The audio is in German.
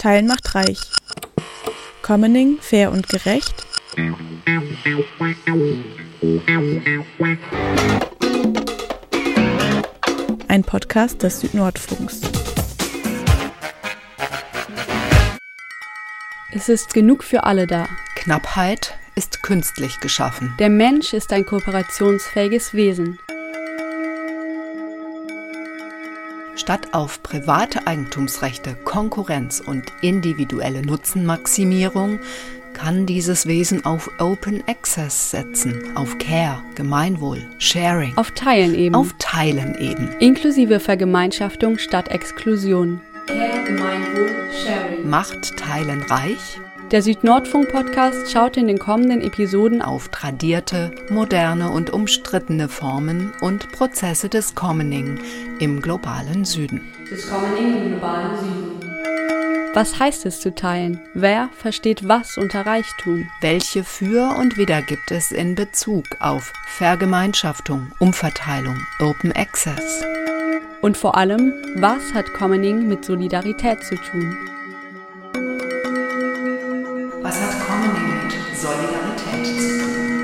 Teilen macht reich. Commoning fair und gerecht. Ein Podcast des Südnordfunks. Es ist genug für alle da. Knappheit ist künstlich geschaffen. Der Mensch ist ein kooperationsfähiges Wesen. Statt auf private Eigentumsrechte, Konkurrenz und individuelle Nutzenmaximierung kann dieses Wesen auf Open Access setzen, auf Care, Gemeinwohl, Sharing. Auf Teilen eben. Auf Teilen eben. Inklusive Vergemeinschaftung statt Exklusion. Care, Gemeinwohl, Sharing. Macht Teilen reich? Der Südnordfunk-Podcast schaut in den kommenden Episoden auf tradierte, moderne und umstrittene Formen und Prozesse des Commoning im globalen Süden. Des Commoning im globalen Süden. Was heißt es zu teilen? Wer versteht was unter Reichtum? Welche Für und Wider gibt es in Bezug auf Vergemeinschaftung, Umverteilung, Open Access? Und vor allem, was hat Commoning mit Solidarität zu tun? Was hat Commoning mit Solidarität zu tun?